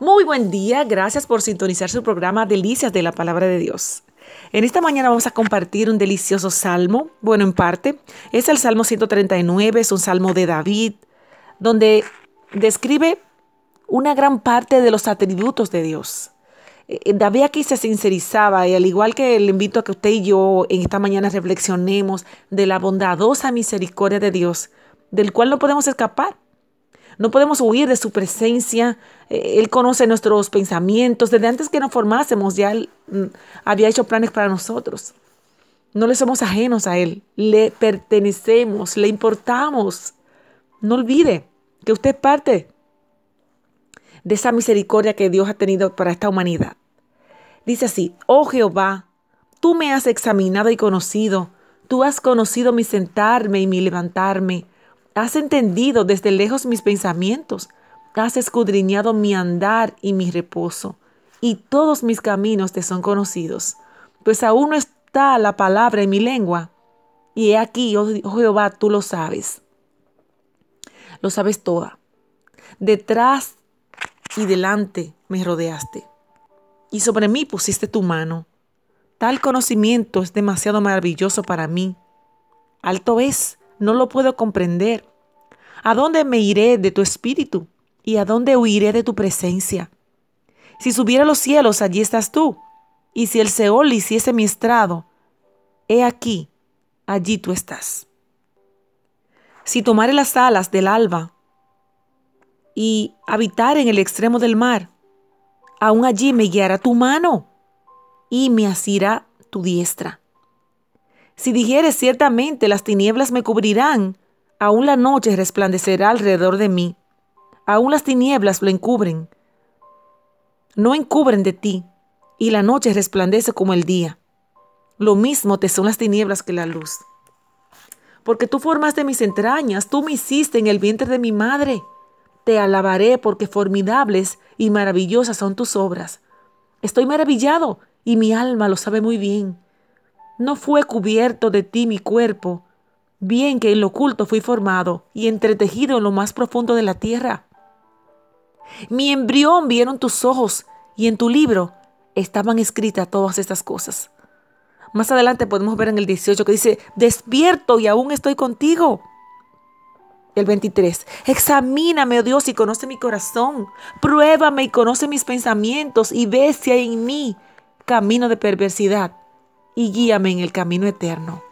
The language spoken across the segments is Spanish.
Muy buen día, gracias por sintonizar su programa Delicias de la Palabra de Dios. En esta mañana vamos a compartir un delicioso salmo, bueno, en parte, es el Salmo 139, es un salmo de David, donde describe una gran parte de los atributos de Dios. Eh, eh, David aquí se sincerizaba y al igual que le invito a que usted y yo en esta mañana reflexionemos de la bondadosa misericordia de Dios, del cual no podemos escapar. No podemos huir de su presencia. Eh, él conoce nuestros pensamientos. Desde antes que nos formásemos ya Él mm, había hecho planes para nosotros. No le somos ajenos a Él. Le pertenecemos, le importamos. No olvide que usted es parte de esa misericordia que Dios ha tenido para esta humanidad. Dice así, oh Jehová, tú me has examinado y conocido. Tú has conocido mi sentarme y mi levantarme. Has entendido desde lejos mis pensamientos, has escudriñado mi andar y mi reposo, y todos mis caminos te son conocidos, pues aún no está la palabra en mi lengua. Y he aquí, oh, oh Jehová, tú lo sabes. Lo sabes toda. Detrás y delante me rodeaste, y sobre mí pusiste tu mano. Tal conocimiento es demasiado maravilloso para mí. Alto es no lo puedo comprender. ¿A dónde me iré de tu espíritu? ¿Y a dónde huiré de tu presencia? Si subiera a los cielos, allí estás tú. Y si el Seol hiciese mi estrado, he aquí, allí tú estás. Si tomare las alas del alba y habitar en el extremo del mar, aún allí me guiará tu mano y me asirá tu diestra. Si dijeres ciertamente las tinieblas me cubrirán, aún la noche resplandecerá alrededor de mí, aún las tinieblas lo encubren. No encubren de ti, y la noche resplandece como el día. Lo mismo te son las tinieblas que la luz. Porque tú formaste mis entrañas, tú me hiciste en el vientre de mi madre. Te alabaré porque formidables y maravillosas son tus obras. Estoy maravillado y mi alma lo sabe muy bien. No fue cubierto de ti mi cuerpo, bien que en lo oculto fui formado y entretejido en lo más profundo de la tierra. Mi embrión vieron tus ojos y en tu libro estaban escritas todas estas cosas. Más adelante podemos ver en el 18 que dice, despierto y aún estoy contigo. El 23, examíname, oh Dios, y conoce mi corazón. Pruébame y conoce mis pensamientos y ve si hay en mí camino de perversidad y guíame en el camino eterno.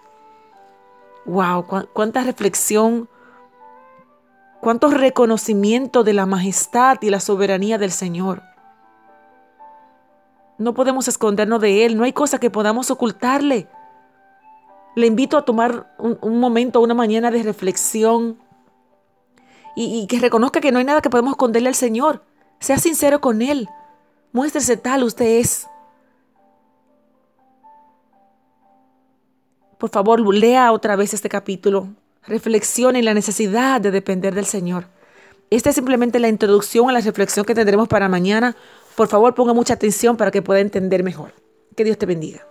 Wow, cuánta reflexión, cuánto reconocimiento de la majestad y la soberanía del Señor. No podemos escondernos de Él, no hay cosa que podamos ocultarle. Le invito a tomar un, momento, una mañana de reflexión y, y que reconozca que no hay nada que podemos esconderle al Señor. Sea sincero con Él. Muéstrese tal usted es. Por favor, lea otra vez este capítulo. Reflexione en la necesidad de depender del Señor. Esta es simplemente la introducción a la reflexión que tendremos para mañana. Por favor, ponga mucha atención para que pueda entender mejor. Que Dios te bendiga.